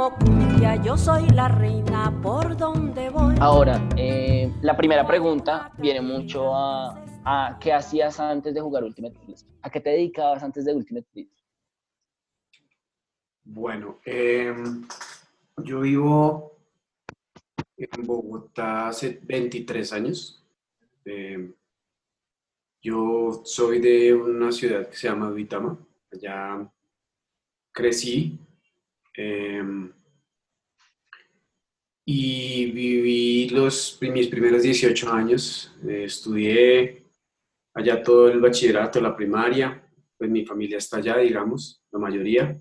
como cumbia, yo soy la reina por donde voy. Ahora, eh, la primera pregunta viene mucho a, a qué hacías antes de jugar Ultimate Frisbee. ¿A qué te dedicabas antes de Ultimate Frisbee? Bueno, em, yo vivo en Bogotá hace 23 años. Em, yo soy de una ciudad que se llama Duitama. Allá crecí em, y viví los, mis primeros 18 años. Eh, estudié allá todo el bachillerato, la primaria. Pues mi familia está allá, digamos, la mayoría.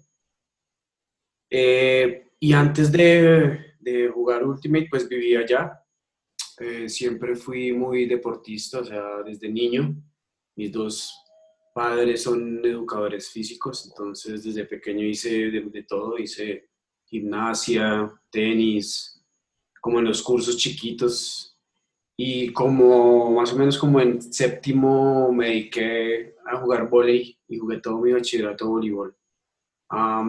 Eh, y antes de, de, jugar Ultimate, pues vivía allá. Eh, siempre fui muy deportista, o sea, desde niño. Mis dos padres son educadores físicos, entonces desde pequeño hice de, de todo, hice gimnasia, tenis, como en los cursos chiquitos. Y como más o menos como en séptimo me dediqué a jugar volei y jugué todo mi bachillerato de voleibol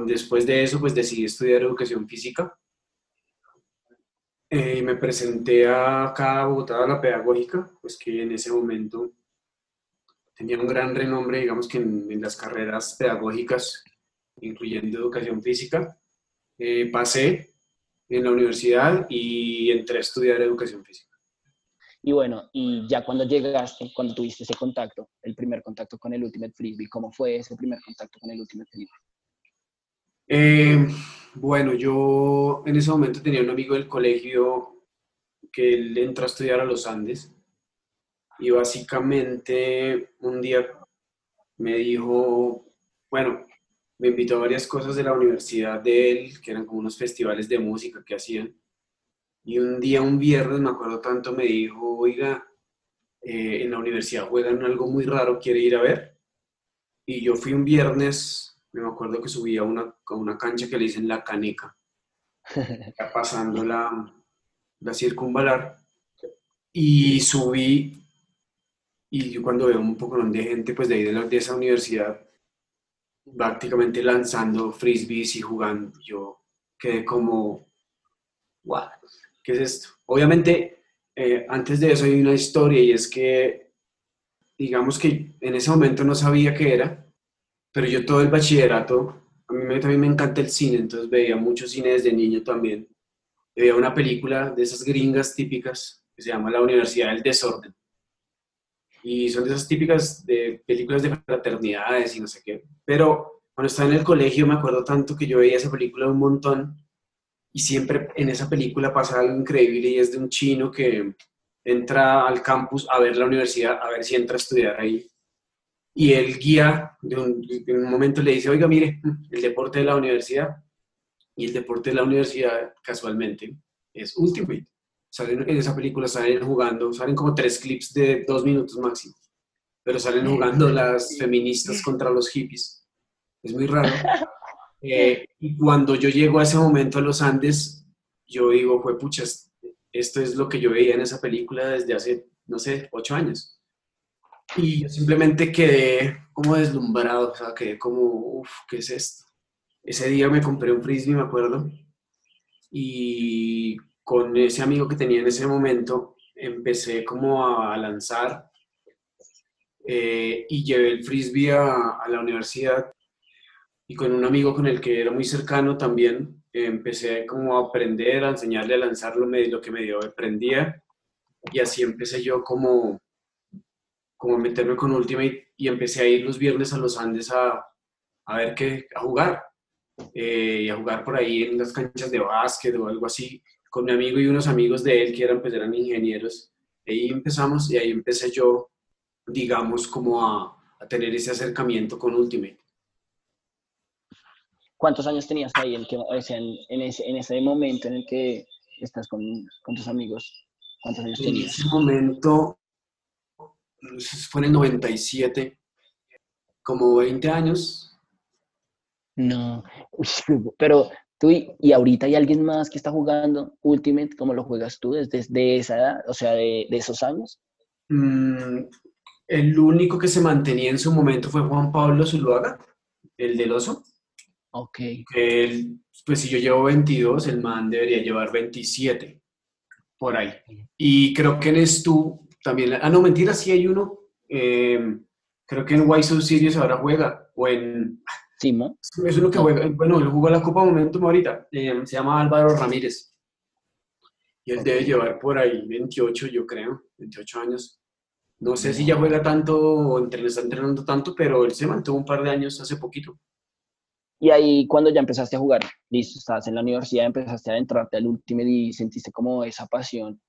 después de eso, pues decidí estudiar educación física. Eh, me presenté acá a Bogotá a la pedagógica, pues que en ese momento tenía un gran renombre, digamos que en, las carreras pedagógicas, incluyendo educación física. Eh, pasé en la universidad y entré a estudiar educación física. Y bueno, y ya cuando llegaste, cuando tuviste ese contacto, el primer contacto con el Ultimate Frisbee, ¿cómo fue ese primer contacto con el Ultimate Frisbee? Eh, bueno, yo en ese momento tenía un amigo del colegio que él entró a estudiar a los Andes y básicamente un día me dijo, bueno, me invitó a varias cosas de la universidad de él, que eran como unos festivales de música que hacían. Y un día, un viernes, me acuerdo tanto, me dijo, oiga, eh, en la universidad juegan algo muy raro, ¿quiere ir a ver? Y yo fui un viernes me acuerdo que subí a una, una cancha que le dicen La Caneca, pasando la, la circunvalar, y subí, y yo cuando veo un poco de gente, pues de ahí de, esa universidad, prácticamente lanzando frisbees y jugando, yo quedé como, wow, ¿qué es esto? Obviamente, eh, antes de eso hay una historia y es que, digamos que en ese momento no sabía qué era, pero yo todo el bachillerato, a mí también me encanta el cine, entonces veía mucho cine desde niño también. Veía una película de esas gringas típicas que se llama La Universidad del Desorden. Y son de esas típicas de películas de fraternidades y no sé qué. Pero cuando estaba en el colegio me acuerdo tanto que yo veía esa película un montón y siempre en esa película pasa algo increíble y es de un chino que entra al campus a ver la universidad, a ver si entra a estudiar ahí y el guía de un, un, momento le dice, oiga, mire, el deporte de la universidad y el deporte de la universidad casualmente es Ultimate. Salen en esa película, salen jugando, salen como tres clips de dos minutos máximo, pero salen jugando las feministas contra los hippies. Es muy raro. Eh, y cuando yo llego a ese momento a los Andes, yo digo, fue puchas, esto es lo que yo veía en esa película desde hace, no sé, ocho años. Y yo simplemente quedé como deslumbrado, o sea, quedé como, uff, ¿qué es esto? Ese día me compré un frisbee, me acuerdo, y con ese amigo que tenía en ese momento empecé como a lanzar eh, y llevé el frisbee a, a, la universidad y con un amigo con el que era muy cercano también empecé como a aprender, a enseñarle a lanzar lo, lo que medio aprendía y así empecé yo como como meterme con Ultimate y empecé a ir los viernes a los Andes a, a ver qué, a jugar. Eh, y a jugar por ahí en las canchas de básquet o algo así, con mi amigo y unos amigos de él que eran, pues, eran ingenieros. Ahí empezamos y ahí empecé yo, digamos, como a, a tener ese acercamiento con Ultimate. ¿Cuántos años tenías ahí en, en, en, ese, en ese momento en el que estás con, con tus amigos? ¿Cuántos años tenías? En ese momento fue en el 97, como 20 años. No, pero tú y, ahorita hay alguien más que está jugando Ultimate como lo juegas tú desde, esa edad, o sea, de, esos años. Mm, el único que se mantenía en su momento fue Juan Pablo Zuluaga, el del oso. Ok. Pues si yo llevo 22, el man debería llevar 27, por ahí. Y creo que en Stu también, ah, no, mentira, sí hay uno, eh, creo que en Why So Serious ahora juega, o en, Simo. es uno que juega, bueno, él jugó la Copa Momentum ahorita, eh, se llama Álvaro Ramírez. Y él debe llevar por ahí 28, yo creo, 28 años. No sé si ya juega tanto o entre- está entrenando tanto, pero él se mantuvo un par de años hace poquito. Y ahí cuando ya empezaste a jugar, listo, estabas en la universidad, empezaste a adentrarte al Ultimate y sentiste como esa pasión.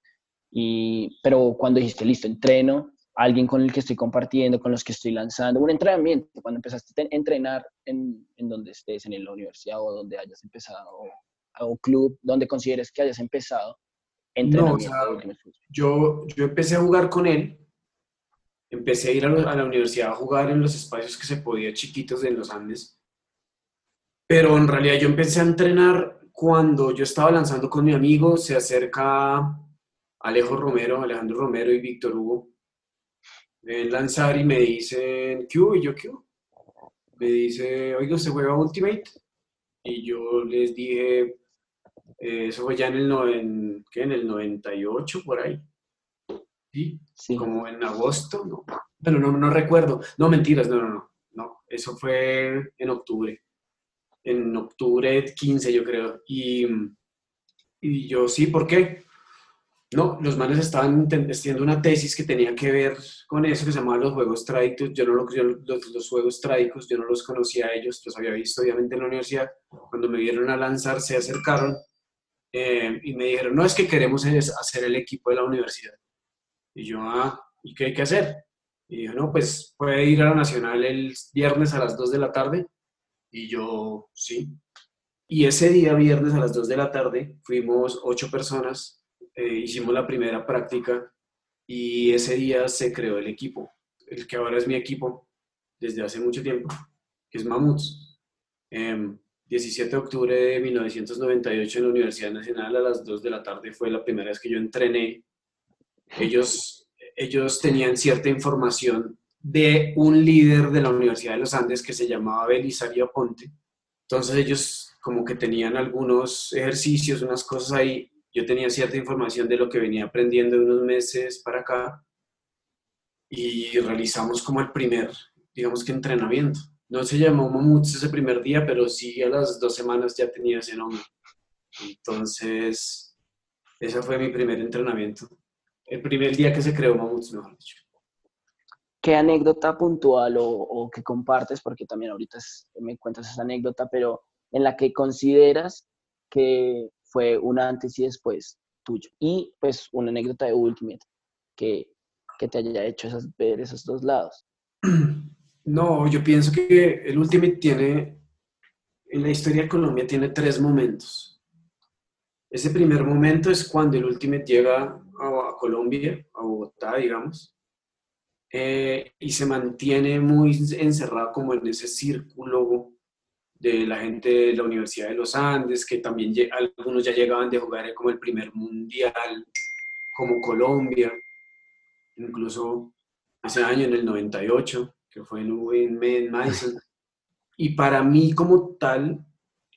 Y, pero cuando dijiste, listo, entreno, alguien con el que estoy compartiendo, con los que estoy lanzando, un entrenamiento, cuando empezaste a entrenar en, en donde estés, en la universidad o donde hayas empezado, o, o club, donde consideres que hayas empezado, entrenamiento Frisbee. Yo, yo empecé a jugar con él, empecé a ir a, lo- a la universidad a jugar en los espacios que se podía chiquitos en los Andes, pero en realidad yo empecé a entrenar cuando yo estaba lanzando con mi amigo, se acerca Alejo Romero, Alejandro Romero y Víctor Hugo, lanzar y me dicen, ¿qué hubo? Y yo, ¿qué hubo? Me dice, oiga, ¿usted juega Ultimate? Y yo les dije, eh, eso fue ya en el, noven- ¿qué? en el 98, por ahí. ¿Sí? Sí. Como en agosto, ¿no? Bueno, no, no recuerdo. No, mentiras, no, no, no. No, eso fue en octubre. En octubre 15, yo creo. Y, y yo, sí, ¿por qué? No, los manes estaban haciendo una tesis que tenía que ver con eso que se llamaba los juegos trágicos. Yo no los, juegos trágicos, yo no los conocía a ellos, los había visto obviamente en la universidad. Cuando me vieron a lanzar, se acercaron eh, y me dijeron, no, es que queremos hacer el equipo de la universidad. Y yo, ah, ¿y qué hay que hacer? Y dijo, no, pues puede ir a la Nacional el viernes a las 2 de la tarde. Y yo, sí. Y ese día, viernes a las 2 de la tarde, fuimos ocho personas, eh, hicimos la primera práctica y ese día se creó el equipo, el que ahora es mi equipo desde hace mucho tiempo, que es Mamuts. Em, 17 de octubre de 1998 en la Universidad Nacional a las 2 de la tarde fue la primera vez que yo entrené ellos, ellos tenían cierta información de un líder de la Universidad de los Andes que se llamaba Belisario Aponte. Entonces ellos como que tenían algunos ejercicios, unas cosas ahí. Yo tenía cierta información de lo que venía aprendiendo unos meses para acá y realizamos como el primer, digamos que entrenamiento. No se llamó Mamuts ese primer día, pero sí a las dos semanas ya tenía ese nombre. Entonces, ese fue mi primer entrenamiento el primer día que se creó Mamuts, mejor dicho. ¿Qué anécdota puntual o, o que compartes? Porque también ahorita me cuentas esa anécdota, pero en la que consideras que fue un antes y después tuyo. Y pues una anécdota de Ultimate que, que te haya hecho esas, ver esos dos lados. No, yo pienso que el Ultimate tiene, en la historia de Colombia, tiene tres momentos. Ese primer momento es cuando el Ultimate llega a, a Colombia, a Bogotá, digamos, eh, y se mantiene muy encerrado como en ese círculo de la gente de la Universidad de los Andes, que también algunos ya llegaban de jugar como el primer mundial, como Colombia, incluso ese año en el 98, que fue en, Madison. Y para mí como tal,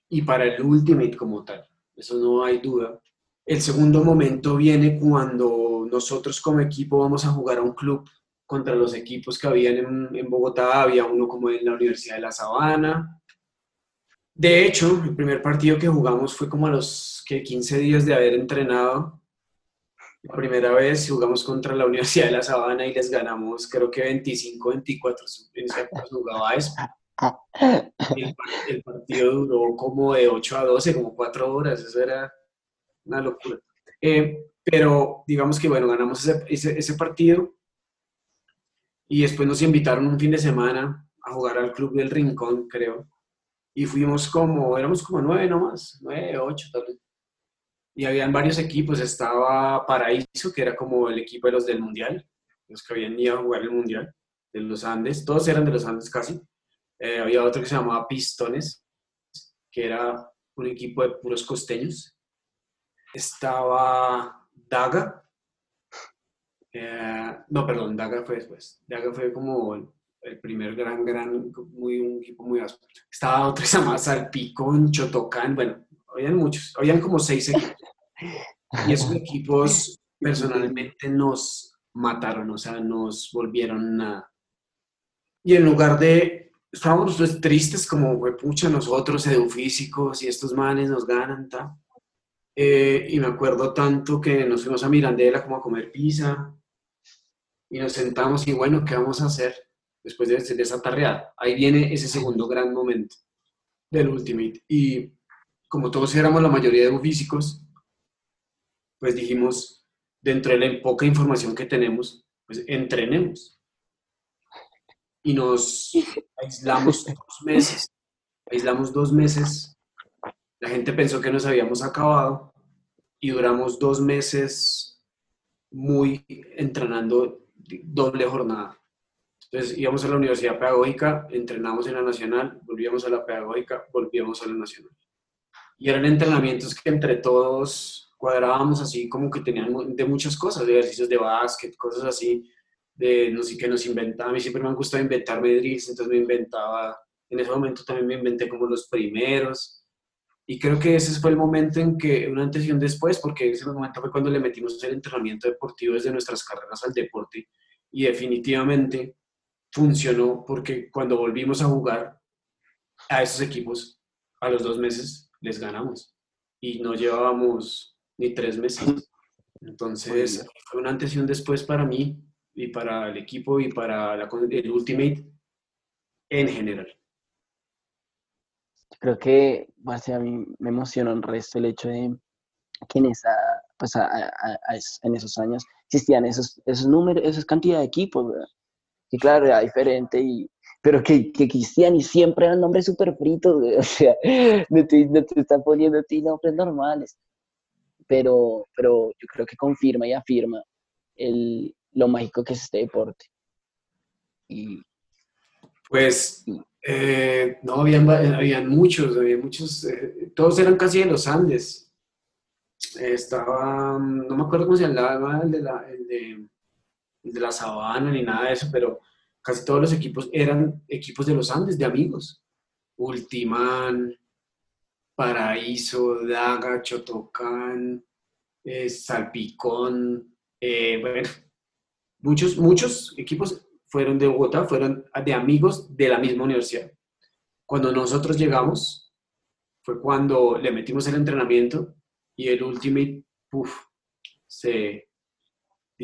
y para el Ultimate como tal, eso no hay duda. El segundo momento viene cuando nosotros como equipo vamos a jugar a un club contra los equipos que habían en Bogotá, había uno como en la Universidad de La Sabana. De hecho, el primer partido que jugamos fue como a los que 15 días de haber entrenado. La primera vez jugamos contra la Universidad de La Sabana y les ganamos, creo que 25-24. En esa época se jugaba eso. El, el partido duró como de 8 a 12, como 4 horas. Eso era una locura. Eh, pero digamos que, bueno, ganamos ese, ese, ese partido y después nos invitaron un fin de semana a jugar al Club del Rincón, creo. Y fuimos como, éramos como nueve nomás, nueve, ocho tal vez. Y habían varios equipos, estaba Paraíso, que era como el equipo de los del Mundial, los que habían ido a jugar el Mundial, de los Andes, todos eran de los Andes casi. Eh, había otro que se llamaba Pistones, que era un equipo de puros costeños. Estaba Daga, eh, no, perdón, Daga fue después. Daga fue como el primer gran, gran, muy, un equipo muy áspero. Estaba se llamaba Salpicón, Chotocán, bueno, habían muchos, habían como seis equipos. Y esos equipos personalmente nos mataron, o sea, nos volvieron nada. Y en lugar de, estábamos tristes como, pucha, nosotros, edufísicos, y estos manes nos ganan, tal. Eh, y me acuerdo tanto que nos fuimos a Mirandela como a comer pizza y nos sentamos y bueno, ¿qué vamos a hacer después de, de esa tarreada? Ahí viene ese segundo gran momento del Ultimate. Y como todos éramos la mayoría de físicos, pues dijimos, dentro de la poca información que tenemos, pues entrenemos. Y nos aislamos dos meses. Aislamos dos meses. La gente pensó que nos habíamos acabado y duramos dos meses muy entrenando doble jornada. Entonces íbamos a la universidad pedagógica, entrenamos en la nacional, volvíamos a la pedagógica, volvíamos a la nacional. Y eran entrenamientos que entre todos cuadrábamos así como que tenían de muchas cosas, de ejercicios de básquet, cosas así, de no sé qué nos inventaba. A mí siempre me han gustado inventarme drills, entonces me inventaba, en ese momento también me inventé como los primeros. Y creo que ese fue el momento en que, una antes y un después, porque ese momento fue cuando le metimos el entrenamiento deportivo desde nuestras carreras al deporte. Y definitivamente funcionó porque cuando volvimos a jugar a esos equipos, a los dos meses les ganamos. Y no llevábamos ni tres meses. Entonces, fue un antes y un después para mí y para el equipo y para la, el Ultimate en general creo que a mí me emociona un resto el hecho de que en, esa, pues en esos años existían esos, esos números, esas cantidades de equipos, y claro, era diferente, y, pero que, que existían y siempre eran nombres súper fritos, o sea, no te, no te están poniendo a ti nombres normales. Pero, pero yo creo que confirma y afirma el, lo mágico que es este deporte. Y, pues eh, no, habían, habían muchos, había muchos, eh, todos eran casi de los Andes. estaba, no me acuerdo cómo se llamaba el de, la, el de, de la Sabana ni nada de eso, pero casi todos los equipos eran equipos de los Andes, de amigos. Ultimán, Paraíso, Daga, Chotocán, eh, Salpicón, bueno, muchos, muchos equipos fueron de Bogotá, fueron de amigos de la misma universidad. Cuando nosotros llegamos, fue cuando le metimos el entrenamiento y el Ultimate se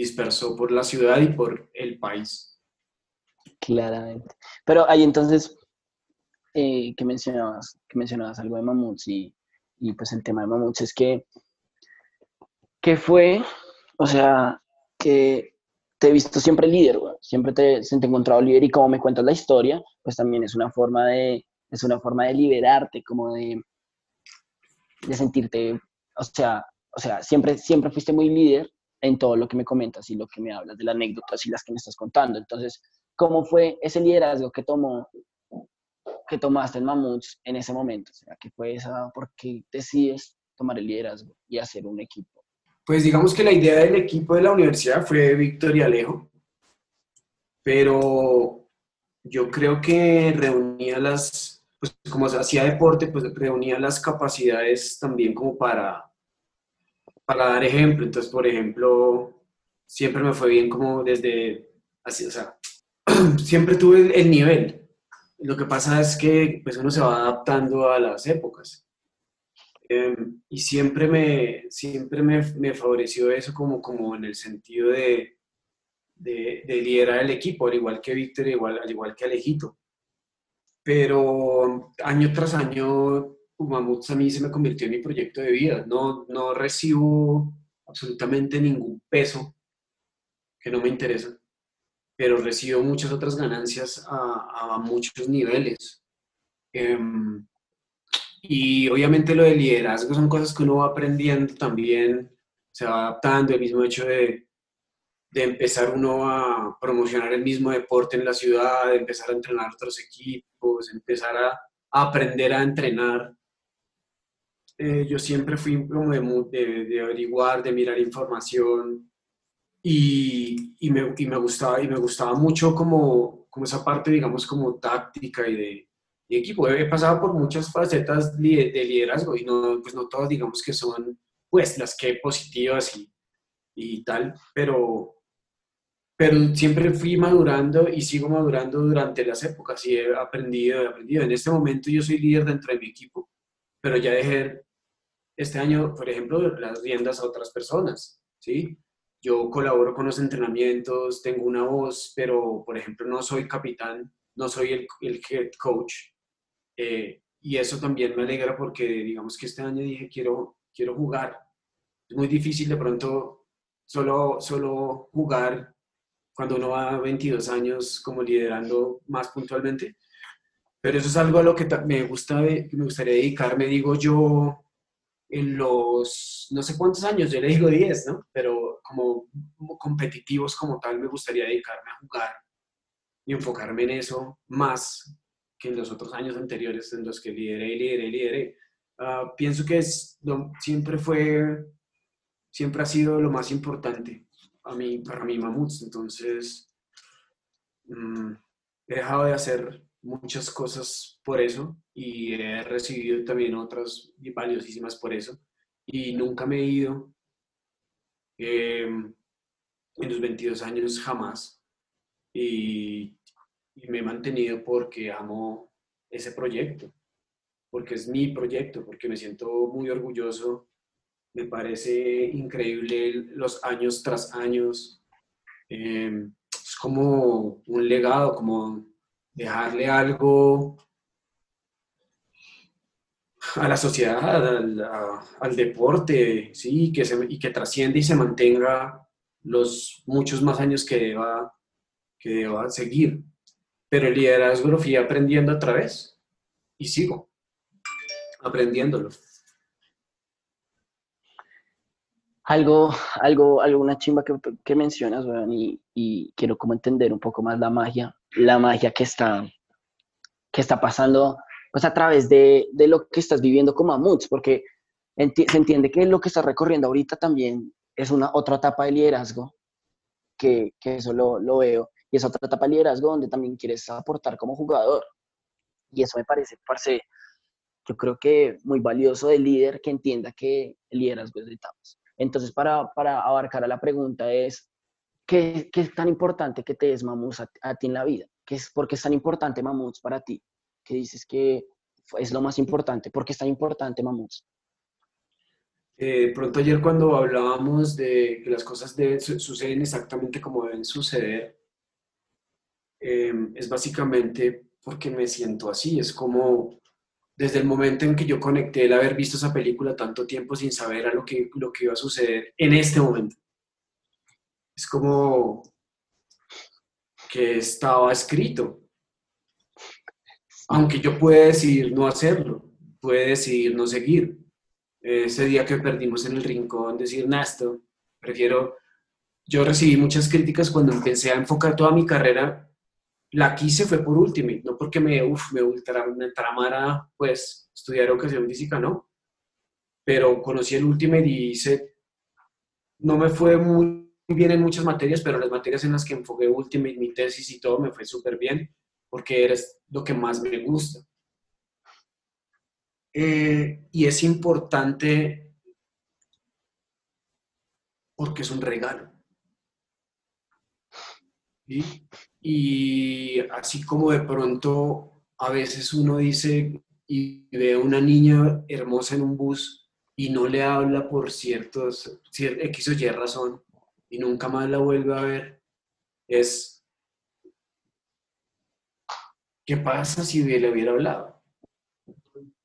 dispersó por la ciudad y por el país. Claramente. Pero ahí entonces, eh, que mencionabas, que mencionabas algo de mamuts y, y, pues el tema de mamuts es que, que fue, o sea, que te he visto siempre líder, siempre te, te he encontrado líder y como me cuentas la historia, pues también es una forma de, es una forma de liberarte, como de, de sentirte, o sea, o sea, siempre, siempre fuiste muy líder en todo lo que me comentas y lo que me hablas de las anécdotas y las que me estás contando. Entonces, ¿cómo fue ese liderazgo que tomó, que tomaste en Mamuts en ese momento? O sea, ¿qué fue esa, por qué decides tomar el liderazgo y hacer un equipo? Pues digamos que la idea del equipo de la universidad fue Víctor y Alejo, pero yo creo que reunía las, pues como se hacía deporte, pues reunía las capacidades también como para, para dar ejemplo. Entonces, por ejemplo, siempre me fue bien como desde, así, o sea, siempre tuve el nivel. Lo que pasa es que pues uno se va adaptando a las épocas. Em, y siempre me, siempre me, me, favoreció eso como, como en el sentido de, de, liderar el equipo, al igual que Víctor, igual, al igual que Alejito. Pero año tras año, Mamuts a mí se me convirtió en mi proyecto de vida. No, no recibo absolutamente ningún peso que no me interesa, pero recibo muchas otras ganancias a, a muchos niveles. Eh, y obviamente lo de liderazgo son cosas que uno va aprendiendo también, se va adaptando, el mismo hecho de, de empezar uno a promocionar el mismo deporte en la ciudad, de empezar a entrenar otros equipos, empezar a, aprender a entrenar. Eh, yo siempre fui como de, de, averiguar, de mirar información y, y, me, y, me, gustaba, y me gustaba mucho como como esa parte, digamos, como táctica y de, equipo. He pasado por muchas facetas de liderazgo y no, pues no todas, digamos, que son pues las que positivas y, y tal, pero, pero siempre fui madurando y sigo madurando durante las épocas y he aprendido, he aprendido. En este momento yo soy líder dentro de mi equipo, pero ya dejé este año, por ejemplo, las riendas a otras personas, ¿sí? Yo colaboro con los entrenamientos, tengo una voz, pero, por ejemplo, no soy capitán, no soy el, el head coach. Eh, y eso también me alegra porque, digamos que este año dije, quiero, quiero jugar. Es muy difícil de pronto solo, solo jugar cuando uno va a 22 años como liderando más puntualmente. Pero eso es algo a lo que me, gusta, me gustaría dedicarme, digo yo, en los, no sé cuántos años, yo le digo 10, ¿no? Pero como, competitivos como tal, me gustaría dedicarme a jugar y enfocarme en eso más que en los otros años anteriores en los que lideré, lideré, lideré. Uh, pienso que es, siempre fue, siempre ha sido lo más importante a mí, para mí Mamuts. Entonces, mm, he dejado de hacer muchas cosas por eso y he recibido también otras valiosísimas por eso. Y nunca me he ido em, en los 22 años jamás. Y, me he mantenido porque amo ese proyecto, porque es mi proyecto, porque me siento muy orgulloso, me parece increíble los años tras años, em, es como un legado, como dejarle algo a la sociedad, al, deporte, sí, que se, y que trasciende y se mantenga los muchos más años que deba, que seguir. Pero el liderazgo lo fui aprendiendo a través y sigo aprendiéndolo. Algo, algo, alguna chimba que, mencionas, y, y, quiero como entender un poco más la magia, la magia que está, que está pasando pues a través de, de lo que estás viviendo como Amuts, porque se entiende que lo que estás recorriendo ahorita también es una otra etapa de liderazgo, que, que eso lo, lo, veo, y es otra etapa de liderazgo donde también quieres aportar como jugador. Y eso me parece, parece yo creo que muy valioso del líder que entienda que el liderazgo es de etapas. Entonces, para, para abarcar a la pregunta es, ¿qué, ¿qué, es tan importante que te es Mamus a, ti en la vida? ¿Qué es, ¿Por qué es tan importante Mamus para ti? ¿Qué dices que es lo más importante? ¿Por qué es tan importante Mamus? Eh, pronto ayer cuando hablábamos de que las cosas deben, suceden exactamente como deben suceder, em, es básicamente porque me siento así, es como desde el momento en que yo conecté el haber visto esa película tanto tiempo sin saber a lo que, lo que iba a suceder en este momento. Es como que estaba escrito. Aunque yo pueda decidir no hacerlo, puede decidir no seguir. Ese día que perdimos en el rincón, decir, Nasto, prefiero... Yo recibí muchas críticas cuando empecé a enfocar toda mi carrera la quise fue por Ultimate, no porque me, uf, me, ultra, me tramara pues estudiar educación física, no. Pero conocí el Ultimate y hice, no me fue muy bien en muchas materias, pero las materias en las que enfoqué Ultimate, mi tesis y todo, me fue súper bien, porque eres lo que más me gusta. Eh, y es importante porque es un regalo. ¿Sí? Y así como de pronto a veces uno dice y ve a una niña hermosa en un bus y no le habla por ciertos, X o Y razón y nunca más la vuelve a ver, es, ¿qué pasa si le hubiera hablado?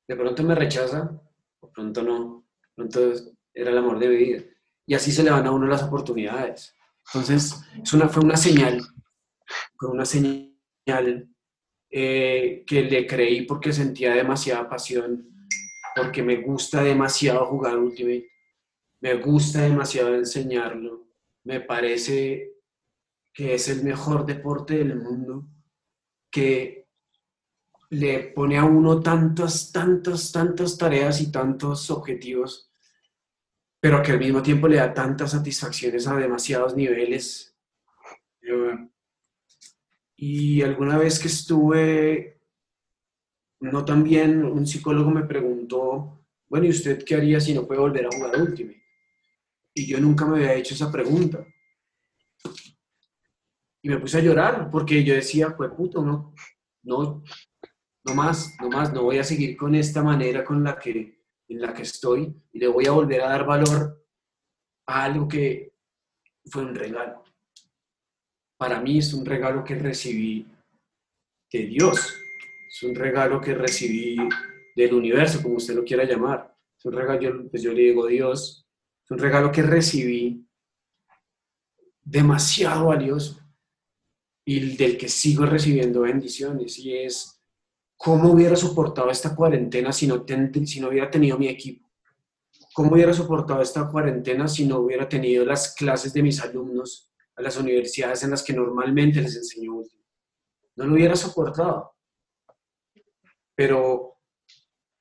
De pronto me rechaza, de pronto no, de pronto era el amor de mi vida. Y así se le van a uno las oportunidades. Entonces, fue una señal con una señal eh, que le creí porque sentía demasiada pasión, porque me gusta demasiado jugar Ultimate, me gusta demasiado enseñarlo, me parece que es el mejor deporte del mundo, que le pone a uno tantas, tantas, tantas tareas y tantos objetivos, pero que al mismo tiempo le da tantas satisfacciones a demasiados niveles Y alguna vez que estuve no tan bien, un psicólogo me preguntó, bueno, ¿y usted qué haría si no puede volver a jugar Ultimate? Y yo nunca me había hecho esa pregunta. Y me puse a llorar porque yo decía, pues puto, no, no, no más, no más, no voy a seguir con esta manera con la que, en la que estoy y le voy a volver a dar valor a algo que fue un regalo. Para mí es un regalo que recibí de Dios, es un regalo que recibí del universo, como usted lo quiera llamar. Es un regalo, pues yo le digo Dios, un regalo que recibí demasiado valioso y del que sigo recibiendo bendiciones y es cómo hubiera soportado esta cuarentena si no, si no hubiera tenido mi equipo. ¿Cómo hubiera soportado esta cuarentena si no hubiera tenido las clases de mis alumnos a las universidades en las que normalmente les enseño No lo hubiera soportado. Pero,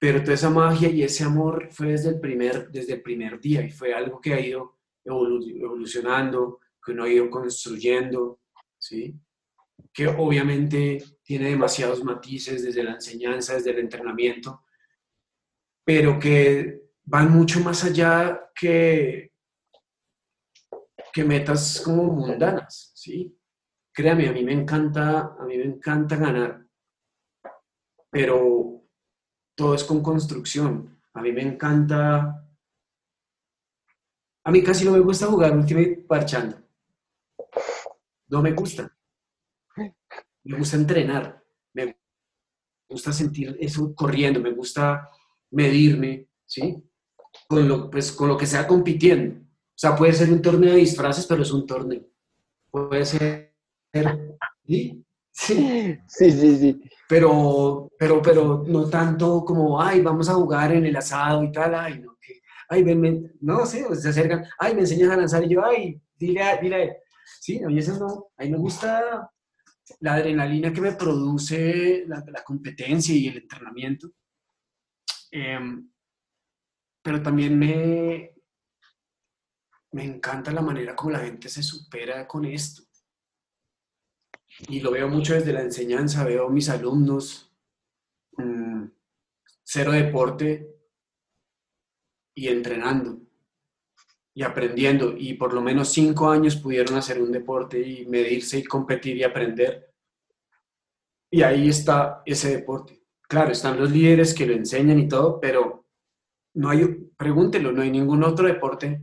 pero toda esa magia y ese amor fue desde el primer, desde el primer día y fue algo que ha ido evolucionando, que uno ha ido construyendo, ¿sí? que obviamente tiene demasiados matices desde la enseñanza, desde el entrenamiento, pero que van mucho más allá que, que metas como mundanas, ¿sí? Créame, a mí me encanta, a mí me encanta ganar, pero todo es con construcción. A mí me encanta, a mí casi no me gusta jugar Ultimate parchando. No me gusta me gusta entrenar, me gusta sentir eso corriendo, me gusta medirme, ¿sí? Con lo, pues, con lo que sea compitiendo. O sea, puede ser un torneo de disfraces, pero es un torneo. Puede ser... Sí, sí, sí. Pero, pero, pero no tanto como, ay, vamos a jugar en el asado y tal, ay, no, que, ay, ven, no sé, se acercan, ay, me enseñas a lanzar y yo, ay, dile a, dile a él. Sí, a mí eso no, a mí me gusta la adrenalina que me produce la, competencia y el entrenamiento. Em, pero también me, me encanta la manera como la gente se supera con esto. Y lo veo mucho desde la enseñanza, veo mis alumnos, mm, cero deporte y entrenando y aprendiendo y por lo menos cinco años pudieron hacer un deporte y medirse y competir y aprender. Y ahí está ese deporte. Claro, están los líderes que lo enseñan y todo, pero no hay, pregúntelo, no hay ningún otro deporte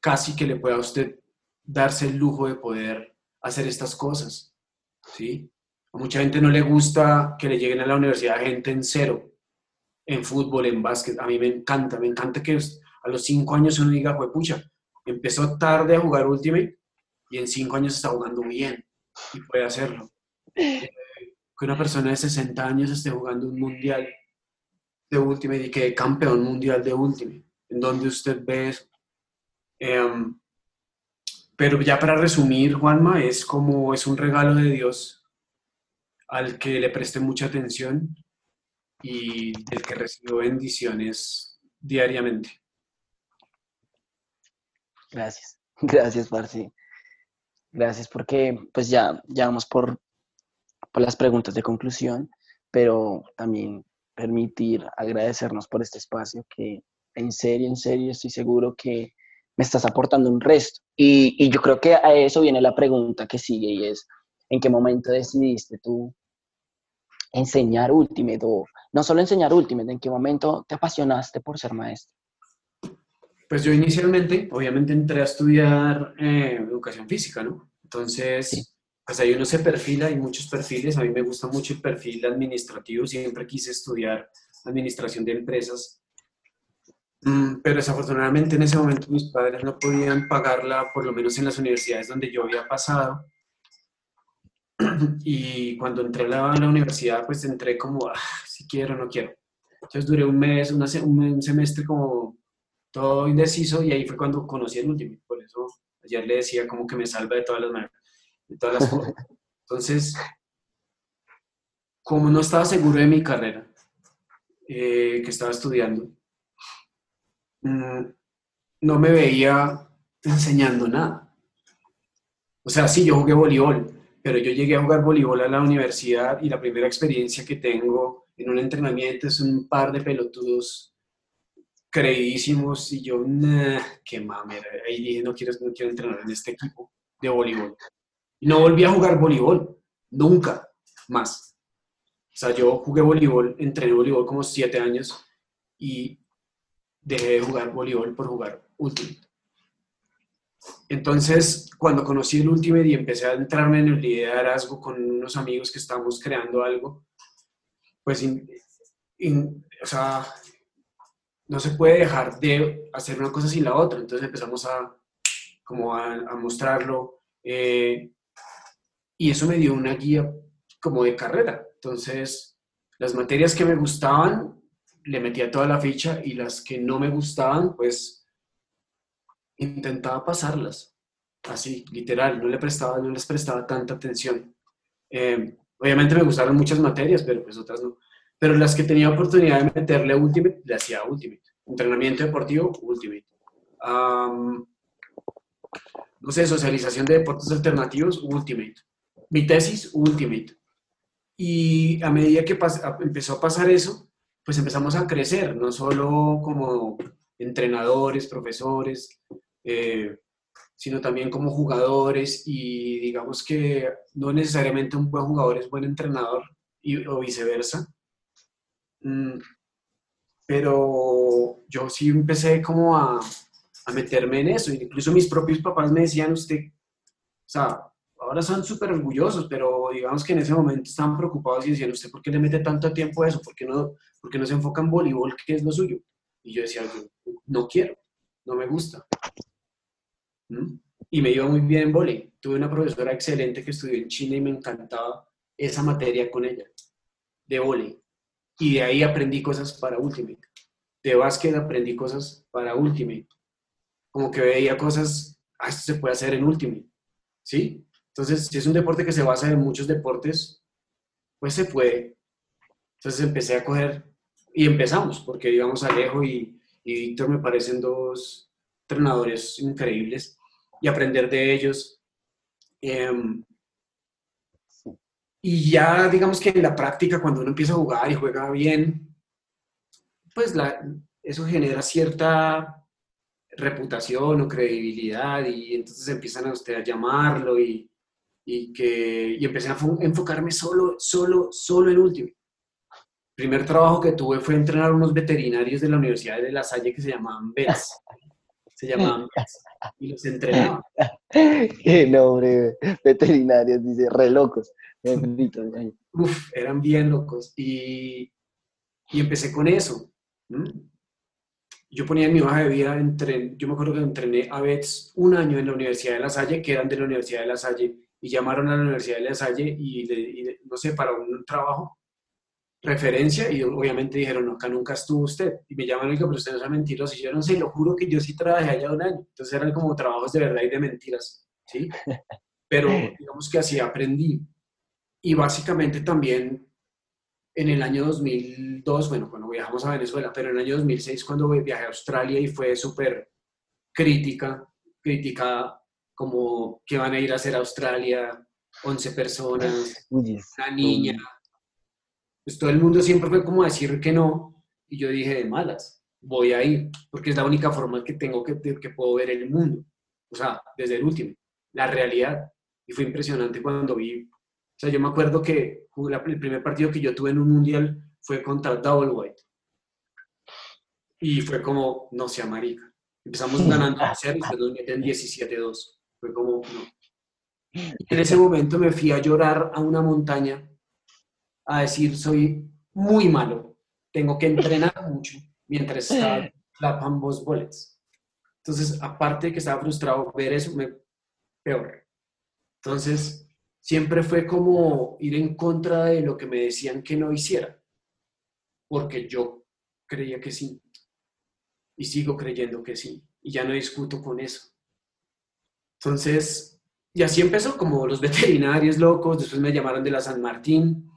casi que le pueda a usted darse el lujo de poder hacer estas cosas. ¿sí? A mucha gente no le gusta que le lleguen a la universidad gente en cero, en fútbol, en básquet. A mí me encanta, me encanta que a los cinco años uno diga, pues pucha, empezó tarde a jugar Ultimate y en cinco años está jugando bien y puede hacerlo. que una persona de 60 años esté jugando un mundial de Ultimate y que campeón mundial de Ultimate, en donde usted ve eso. Em, pero ya para resumir, Juanma, es como es un regalo de Dios al que le preste mucha atención y del que recibo bendiciones diariamente. Gracias, gracias, Farsi. Gracias porque pues ya, ya vamos por, por las preguntas de conclusión, pero también permitir agradecernos por este espacio que en serio, en serio estoy seguro que me estás aportando un resto. Y, y, yo creo que a eso viene la pregunta que sigue y es, ¿en qué momento decidiste tú enseñar Ultimate? O no solo enseñar Ultimate, ¿en qué momento te apasionaste por ser maestro? Pues yo inicialmente, obviamente, entré a estudiar eh, educación física, ¿no? Entonces, pues ahí uno se perfila, hay muchos perfiles, a mí me gusta mucho el perfil administrativo, siempre quise estudiar administración de empresas, pero desafortunadamente en ese momento mis padres no podían pagarla, por lo menos en las universidades donde yo había pasado. Y cuando entré a la, universidad, pues entré como, ah, si quiero, no quiero. Entonces duré un mes, un semestre como todo indeciso y ahí fue cuando conocí el último. Por eso ayer le decía como que me salva de todas las de todas las cosas. Entonces, como no estaba seguro de mi carrera eh, que estaba estudiando, mm, no me veía enseñando nada. O sea, sí, yo jugué voleibol, pero yo llegué a jugar voleibol a la universidad y la primera experiencia que tengo en un entrenamiento es un par de pelotudos creidísimos y yo, qué mamera. Ahí dije, no quiero, no quiero entrenar en este equipo de voleibol. Y no volví a jugar voleibol, nunca más. O sea, yo jugué voleibol, entrené voleibol como siete años y dejé de jugar voleibol por jugar Ultimate. Entonces, cuando conocí el Ultimate y empecé a entrarme en el liderazgo con unos amigos que estábamos creando algo, pues, o sea, no se puede dejar de hacer una cosa sin la otra. Entonces empezamos a, como a, mostrarlo. Eh, y eso me dio una guía como de carrera. Entonces, las materias que me gustaban, le metía toda la ficha y las que no me gustaban, pues intentaba pasarlas. Así, literal, no, le prestaba, no les prestaba tanta atención. Eh, obviamente me gustaron muchas materias, pero pues otras no. Pero las que tenía oportunidad de meterle Ultimate, le hacía Ultimate. Entrenamiento deportivo, Ultimate. no sé, socialización de deportes alternativos, Ultimate. Mi tesis, Ultimate. Y a medida que empezó a pasar eso, pues empezamos a crecer, no solo como entrenadores, profesores, eh, sino también como jugadores y digamos que no necesariamente un buen jugador es buen entrenador y, o viceversa. Mm, pero yo sí empecé como a, meterme en eso. Incluso mis propios papás me decían, usted, o sea, ahora son súper orgullosos, pero digamos que en ese momento estaban preocupados y decían, ¿usted por qué le mete tanto tiempo a eso? ¿Por qué no, por qué no se enfoca en voleibol, que es lo suyo? Y yo decía, no quiero, no me gusta. ¿Mm? Y me iba muy bien en voleibol. Tuve una profesora excelente que estudió en China y me encantaba esa materia con ella, de voleibol y de ahí aprendí cosas para Ultimate. De básquet aprendí cosas para Ultimate. Como que veía cosas, ah, esto se puede hacer en Ultimate, ¿sí? Entonces, si es un deporte que se basa en muchos deportes, pues se puede. Entonces empecé a coger y empezamos, porque íbamos Alejo y, y Víctor me parecen dos entrenadores increíbles y aprender de ellos. Em, y ya, digamos que en la práctica, cuando uno empieza a jugar y juega bien, pues la, eso genera cierta reputación o credibilidad y entonces empiezan a usted a llamarlo y, y que y empecé a enfocarme solo, solo, solo en último. Primer trabajo que tuve fue entrenar a unos veterinarios de la Universidad de La Salle que se llamaban vets Se llamaban vets Y los entrenaba. Qué nombre, veterinarios, dice, re locos. Uf, eran bien locos. Y, y empecé con eso. Yo ponía en mi hoja de vida, yo me acuerdo que entrené a veces un año en la Universidad de La Salle, que eran de la Universidad de La Salle, y llamaron a la Universidad de La Salle y, no sé, para un trabajo, referencia, y obviamente dijeron, no, acá nunca estuvo usted. Y me llaman y digo, pero usted no es mentiroso. Y yo no sé, lo juro que yo sí trabajé allá un año. Entonces eran como trabajos de verdad y de mentiras, ¿sí? Pero digamos que así aprendí. Y básicamente también en el año 2002, bueno, cuando viajamos a Venezuela, pero en el año 2006 cuando viajé a Australia y fue súper crítica, criticada, como que van a ir a hacer a Australia 11 personas, una niña. Pues todo el mundo siempre fue como a decir que no, y yo dije de malas, voy a ir, porque es la única forma que tengo que, que puedo ver el mundo, o sea, desde el último, la realidad. Y fue impresionante cuando vi o sea, yo me acuerdo que el primer partido que yo tuve en un mundial fue contra Double White. Y fue como, no sea marica. Empezamos ganando a 0 y después nos meten 17-2. Fue como, no. En ese momento me fui a llorar a una montaña a decir, soy muy malo, tengo que entrenar mucho mientras está la ambos bullets. Entonces, aparte de que estaba frustrado, ver eso me peor. Entonces, siempre fue como ir en contra de lo que me decían que no hiciera, porque yo creía que sí y sigo creyendo que sí y ya no discuto con eso. Entonces, y así empezó como los veterinarios locos, después me llamaron de la San Martín,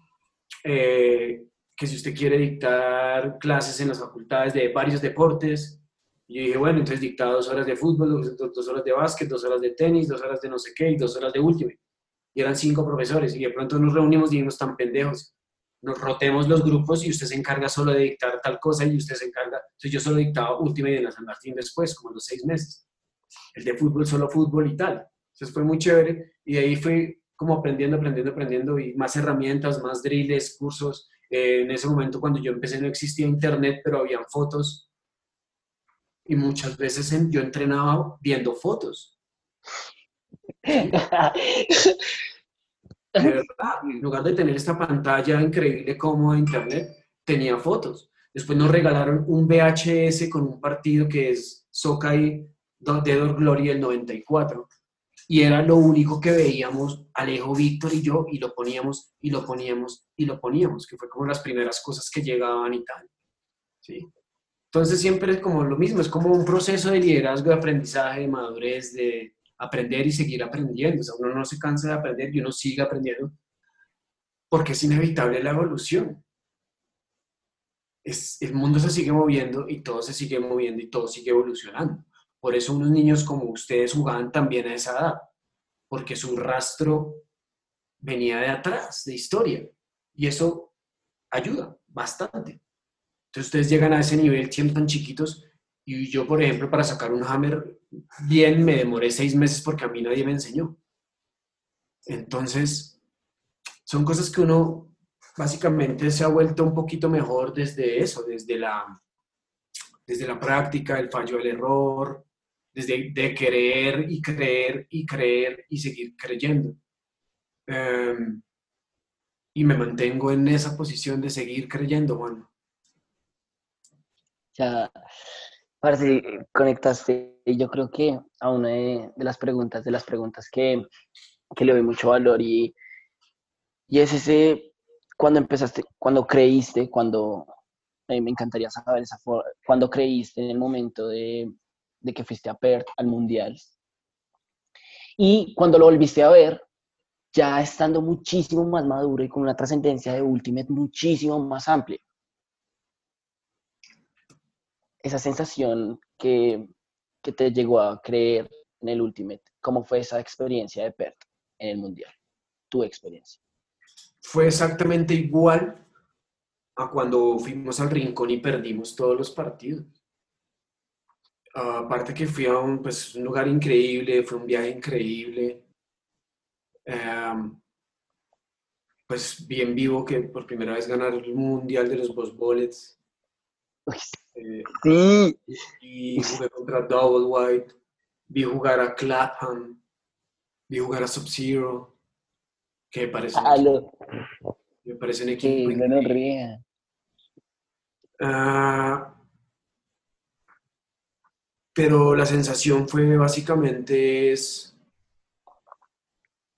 eh, que si usted quiere dictar clases en las facultades de varios deportes, y yo dije, bueno, entonces dicta dos horas de fútbol, dos, horas de básquet, dos horas de tenis, dos horas de no sé qué y dos horas de último y eran cinco profesores y de pronto nos reunimos y dijimos tan pendejos, nos rotemos los grupos y usted se encarga solo de dictar tal cosa y usted se encarga, entonces yo solo dictaba última y de la San Martín después, como los seis meses, el de fútbol solo fútbol y tal, entonces fue muy chévere y de ahí fui como aprendiendo, aprendiendo, aprendiendo y más herramientas, más drills, cursos, eh, en ese momento cuando yo empecé no existía internet, pero habían fotos y muchas veces yo entrenaba viendo fotos. en lugar de tener esta pantalla increíble como internet, tenía fotos. Después nos regalaron un VHS con un partido que es Sokai Dead Glory del 94. Y era lo único que veíamos Alejo, Víctor y yo, y lo poníamos, y lo poníamos, y lo poníamos, que fue como las primeras cosas que llegaban y tal. ¿sí? Entonces siempre es como lo mismo, es como un proceso de liderazgo, de aprendizaje, de madurez, de, aprender y seguir aprendiendo. O sea, uno no se cansa de aprender y uno sigue aprendiendo porque es inevitable la evolución. Es, el mundo se sigue moviendo y todo se sigue moviendo y todo sigue evolucionando. Por eso unos niños como ustedes jugaban también a esa edad, porque su rastro venía de atrás, de historia. Y eso ayuda bastante. Entonces ustedes llegan a ese nivel siempre tan chiquitos y yo, por ejemplo, para sacar un hammer bien me demoré seis meses porque a mí nadie me enseñó. Entonces, son cosas que uno básicamente se ha vuelto un poquito mejor desde eso, desde la, desde la práctica, el fallo, el error, de querer y creer y creer y seguir creyendo. Em, y me mantengo en esa posición de seguir creyendo, bueno. Ya, si conectaste, yo creo que a una de, las preguntas, de las preguntas que, le doy mucho valor y, y es ese, cuando empezaste, cuando creíste, cuando, me encantaría saber esa forma, cuando creíste en el momento de, de que fuiste a Perth al Mundial y cuando lo volviste a ver, ya estando muchísimo más maduro y con una trascendencia de Ultimate muchísimo más amplia esa sensación que, te llegó a creer en el Ultimate? ¿Cómo fue esa experiencia de PERT en el Mundial? Tu experiencia. Fue exactamente igual a cuando fuimos al rincón y perdimos todos los partidos. Aparte que fui a un, pues, un, lugar increíble, fue un viaje increíble. Em, pues bien vivo que por primera vez ganar el Mundial de los Boss Bullets. Eh, sí. Y jugué contra Double White, vi jugar a Clapham, vi jugar a Sub-Zero, que parece, me parece un equipo. no ah, pero la sensación fue básicamente es,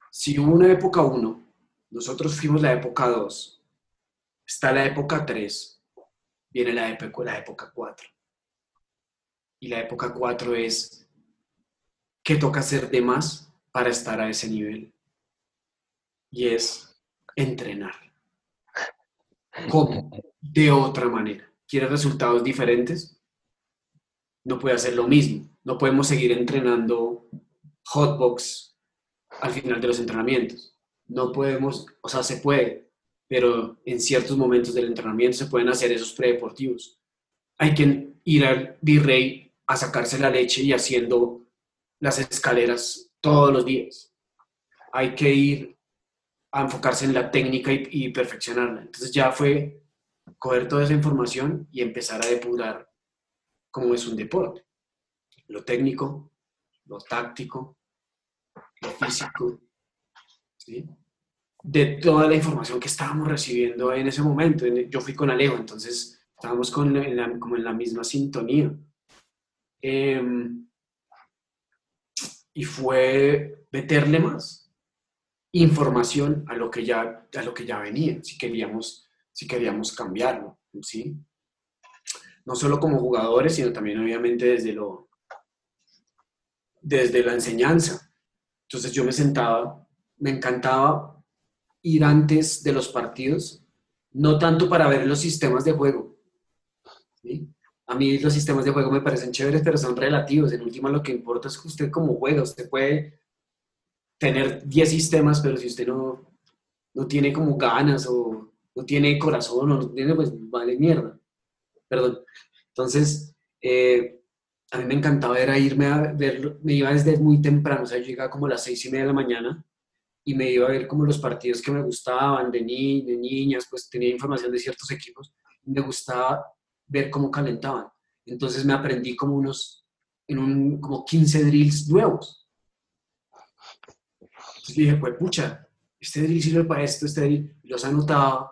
si hubo una época 1, nosotros fuimos la época 2, está la época 3, viene la época, la época 4. Y la época 4 es, ¿qué toca hacer de más para estar a ese nivel? Y es entrenar. ¿Cómo? De otra manera. ¿Quieres resultados diferentes? No puede hacer lo mismo. No podemos seguir entrenando hotbox al final de los entrenamientos. No podemos, o sea, se puede, pero en ciertos momentos del entrenamiento se pueden hacer esos predeportivos. Hay que ir al virrey a sacarse la leche y haciendo las escaleras todos los días. Hay que ir a enfocarse en la técnica y, perfeccionarla. Entonces ya fue coger toda esa información y empezar a depurar cómo es un deporte. Lo técnico, lo táctico, lo físico, ¿sí? de toda la información que estábamos recibiendo en ese momento. Yo fui con Alejo, entonces estábamos con, como en la misma sintonía. Em, y fue meterle más información a lo que ya, a lo que ya venía, si queríamos, si queríamos cambiarlo, ¿sí? No solo como jugadores, sino también obviamente desde, lo, desde la enseñanza. Entonces yo me sentaba, me encantaba ir antes de los partidos, no tanto para ver los sistemas de juego. A mí los sistemas de juego me parecen chéveres, pero son relativos. En última lo que importa es que usted como juega, usted puede tener 10 sistemas, pero si usted no, no tiene como ganas o no tiene corazón no tiene, pues vale mierda. Perdón. Entonces, eh, a mí me encantaba era irme a verlo, me iba desde muy temprano, o sea, yo llegaba como a las seis y media de la mañana y me iba a ver como los partidos que me gustaban, de, ni, de niñas, pues tenía información de ciertos equipos, me gustaba ver cómo calentaban. Entonces me aprendí como unos, en un, como 15 drills nuevos. Entonces dije, pues pucha, este drill sirve para esto, este drill, los anotaba.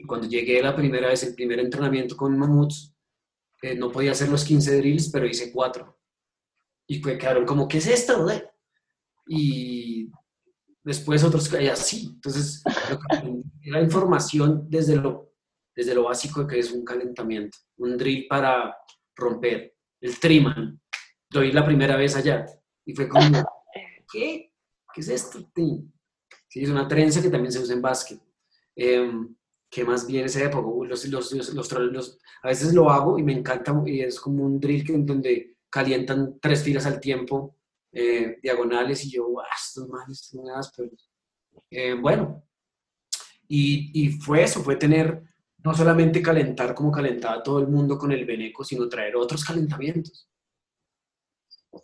Y cuando llegué la primera vez, el primer entrenamiento con Mamuts, eh, no podía hacer los 15 drills, pero hice cuatro. Y quedaron como, ¿qué es esto? Y después otros, y así. Entonces, era información desde lo, desde lo básico que es un calentamiento, un drill para romper, el triman. Lo vi la primera vez allá y fue como, ¿qué? ¿Qué es esto? Sí, es una trenza que también se usa en básquet. Eh, ¿Qué más bien esa época? Los, los, los, a veces lo hago y me encanta, y es como un drill que, en donde calientan tres filas al tiempo, eh, diagonales, y yo, ¡ah, estos manes, estos pero... Eh, bueno, y, y, fue eso, fue tener, no solamente calentar como calentaba todo el mundo con el Beneco, sino traer otros calentamientos.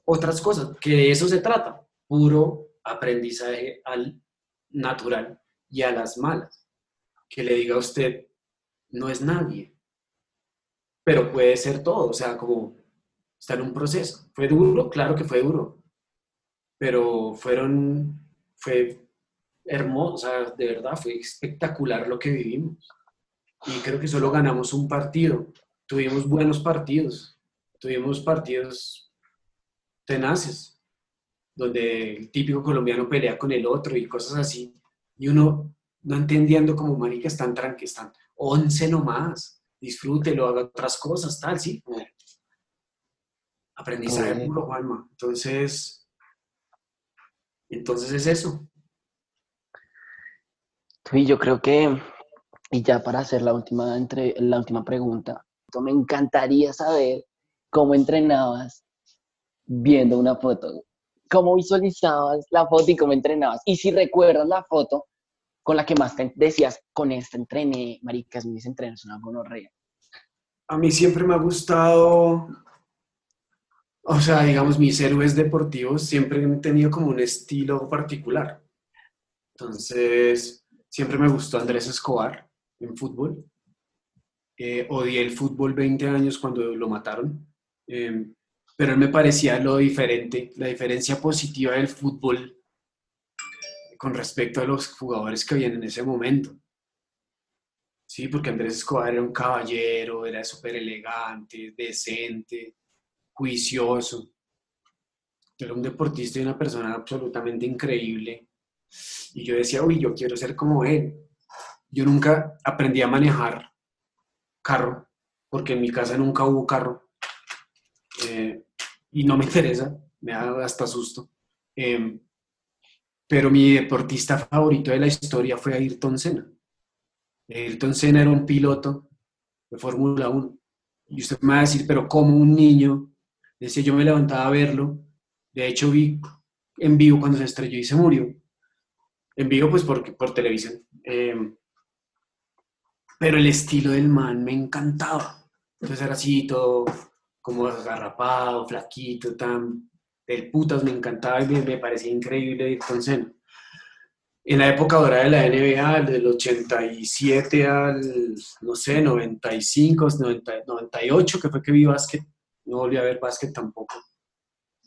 Otras cosas, que de eso se trata, puro aprendizaje al natural y a las malas. Que le diga a usted, no es nadie, pero puede ser todo, o sea, como está en un proceso. ¿Fue duro? Claro que fue duro, pero fueron, fue hermoso, de verdad, fue espectacular lo que vivimos. Y creo que solo ganamos un partido. Tuvimos buenos partidos, tuvimos partidos tenaces, donde el típico colombiano pelea con el otro y cosas así. Y uno no entendiendo como marica están tranquilos, están 11 nomás, disfrútelo, haga otras cosas, tal, sí. Aprendizaje puro, Juanma. Entonces, entonces es eso. Y yo creo que, y ya para hacer la última, entre, la última pregunta, me encantaría saber cómo entrenabas viendo una foto. ¿Cómo visualizabas la foto y cómo entrenabas? Y si recuerdas la foto con la que más te decías, con esta entrené, maricas, mis entrenos una gonorrea. A mí siempre me ha gustado, o sea, digamos, mis héroes deportivos siempre han tenido como un estilo particular. Entonces, siempre me gustó Andrés Escobar en fútbol. Eh, odié el fútbol 20 años cuando lo mataron, eh, pero él me parecía lo diferente, la diferencia positiva del fútbol con respecto a los jugadores que habían en ese momento. Sí, porque Andrés Escobar era un caballero, era súper elegante, decente, juicioso. Era un deportista y una persona absolutamente increíble. Y yo decía, uy, yo quiero ser como él. Yo nunca aprendí a manejar carro, porque en mi casa nunca hubo carro. Eh, y no me interesa, me da hasta susto. Eh, pero mi deportista favorito de la historia fue Ayrton Senna. Ayrton Senna era un piloto de Fórmula 1. Y usted me va a decir, pero como un niño, decía, yo me levantaba a verlo. De hecho, vi en vivo cuando se estrelló y se murió. En vivo, pues, por, por televisión. Em, pero el estilo del man me encantaba. Entonces era así, todo como agarrapado, flaquito, tan del putas, me encantaba y me, parecía increíble Ayrton Senna. En la época dorada de la NBA, del 87 al, no sé, 95, 98, que fue que vi básquet, no volví a ver básquet tampoco.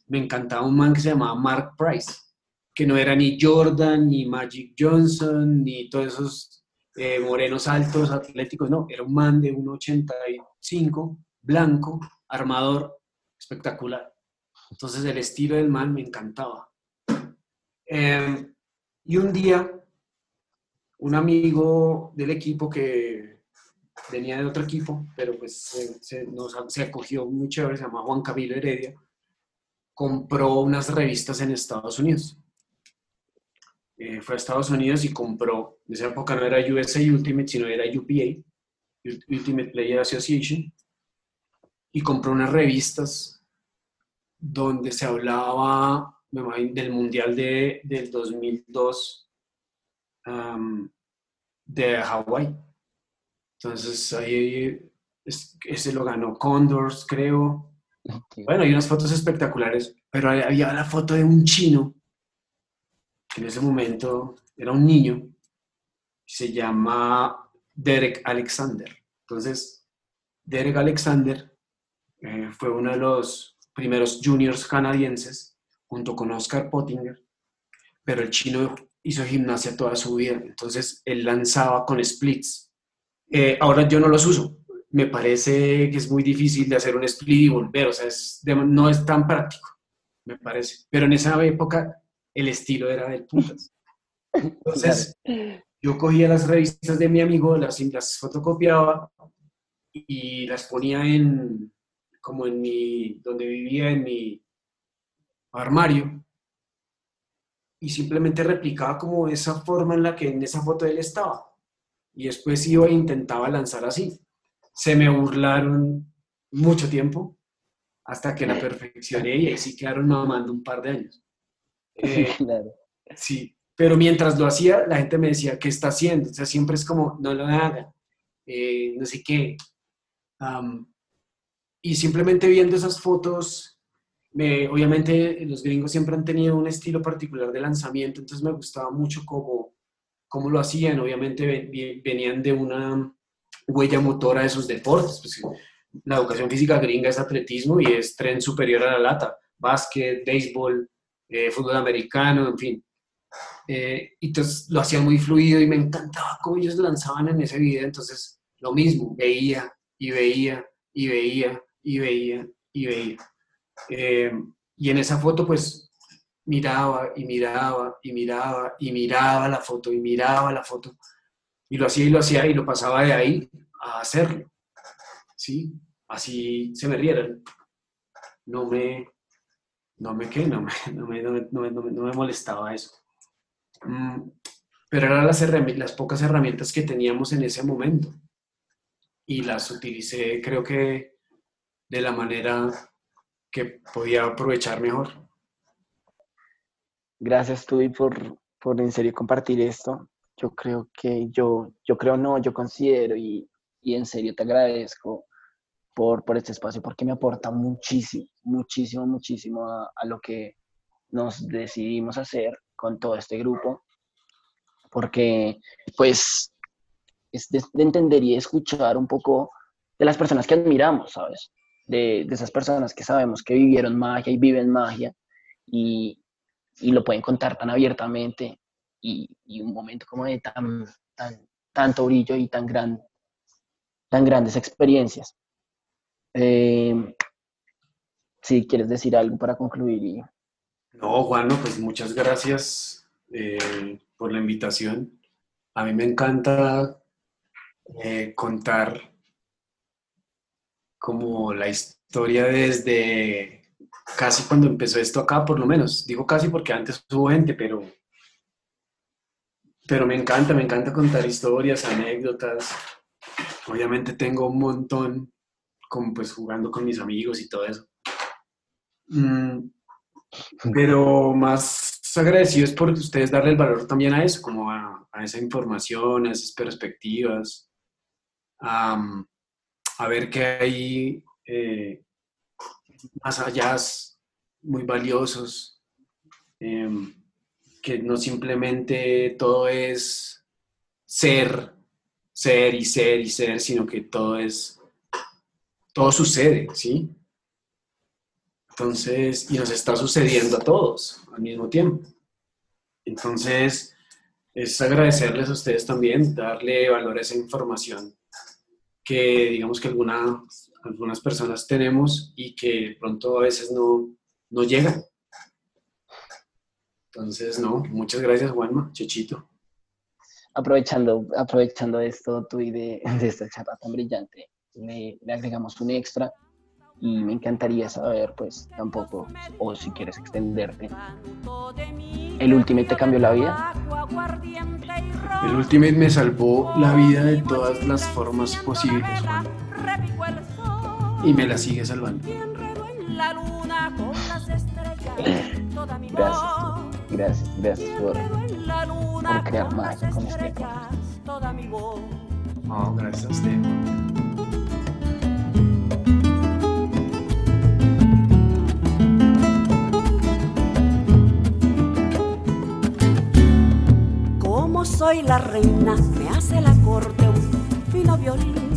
Me encantaba un man que se llamaba Mark Price, que no era ni Jordan, ni Magic Johnson, ni todos esos eh, morenos altos atléticos, no, era un man de 1,85, blanco, armador, espectacular. Entonces el estilo del man me encantaba. Em, y un día, un amigo del equipo que venía de otro equipo, pero pues se, nos, se acogió muy chévere, se llama Juan Camilo Heredia, compró unas revistas en Estados Unidos. Eh, fue a Estados Unidos y compró, en esa época no era USA Ultimate, sino era UPA, Ultimate Player Association, y compró unas revistas donde se hablaba me imagino, del Mundial de, del 2002 de Hawái. Entonces ahí ese lo ganó Condors, creo. Bueno, hay unas fotos espectaculares, pero había la foto de un chino, que en ese momento era un niño, se llama Derek Alexander. Entonces, Derek Alexander eh, fue uno de los primeros juniors canadienses, junto con Oscar Pottinger, pero el chino hizo gimnasia toda su vida, entonces él lanzaba con splits. Eh, ahora yo no los uso, me parece que es muy difícil de hacer un split y volver, o sea, no es tan práctico, me parece. Pero en esa época el estilo era del putas. Entonces, yo cogía las revistas de mi amigo, las, las fotocopiaba y las ponía en, como en mi, donde vivía, en mi armario, y simplemente replicaba como esa forma en la que en esa foto él estaba. Y después iba e intentaba lanzar así se me burlaron mucho tiempo hasta que la perfeccioné y ahí sí quedaron mamando un par de años. Eh, sí, pero mientras lo hacía, la gente me decía, ¿qué está haciendo? O sea, siempre es como, no lo haga, eh, no sé qué. Y simplemente viendo esas fotos, me, obviamente los gringos siempre han tenido un estilo particular de lanzamiento, entonces me gustaba mucho cómo, cómo lo hacían. Obviamente venían de una huella motora de esos deportes. Pues, la educación física gringa es atletismo y es tren superior a la lata, básquet, béisbol, eh, fútbol americano, en fin. Eh, entonces lo hacían muy fluido y me encantaba cómo ellos lanzaban en ese video. Entonces, lo mismo, veía y veía y veía y veía y veía. Eh, y en esa foto, pues miraba y miraba y miraba y miraba la foto y miraba la foto y lo hacía y lo hacía y lo pasaba de ahí a hacerlo. ¿Sí? Así se me rieran. No me, no me, ¿qué? No me, no me, no me, no me, molestaba eso. Mm, pero eran las, las pocas herramientas que teníamos en ese momento. Y las utilicé, creo que, de la manera que podía aprovechar mejor. Gracias, Tubi, por, por en serio compartir esto yo creo que yo, yo creo no, yo considero y, y en serio te agradezco por, por, este espacio porque me aporta muchísimo, muchísimo, muchísimo a, lo que nos decidimos hacer con todo este grupo, porque pues es de, entender y escuchar un poco de las personas que admiramos, ¿sabes? De, esas personas que sabemos que vivieron magia y viven magia y, y lo pueden contar tan abiertamente y, un momento como de tan, tan, tanto brillo y tan, gran, tan grandes experiencias. Eh, si quieres decir algo para concluir. Y... No, Juan, pues muchas gracias eh, por la invitación. A mí me encanta eh, contar como la historia desde casi cuando empezó esto acá, por lo menos. Digo casi porque antes hubo gente, pero pero me encanta, me encanta contar historias, anécdotas. Obviamente tengo un montón, como pues jugando con mis amigos y todo eso. Mm, pero más agradecido es por ustedes darle el valor también a eso, como a, esa información, a esas perspectivas, a ver qué hay eh, más allá muy valiosos. Em, que no simplemente todo es ser, ser y ser y ser, sino que todo es, todo sucede, ¿sí? Entonces, y nos está sucediendo a todos al mismo tiempo. Entonces, es agradecerles a ustedes también, darle valor a esa información que digamos que algunas personas tenemos y que pronto a veces no, no llegan. Entonces, no, muchas gracias, Juanma, Chechito. Aprovechando, aprovechando esto tú y de, esta charla tan brillante, le, agregamos un extra y me encantaría saber, pues, tampoco, o si quieres extenderte. ¿El Ultimate te cambió la vida? El Ultimate me salvó la vida de todas las formas posibles, Juan. Y me la sigue salvando. Gracias, gracias, gracias por, por crear más con este No, gracias a usted. Como soy la reina, me hace la corte un fino violín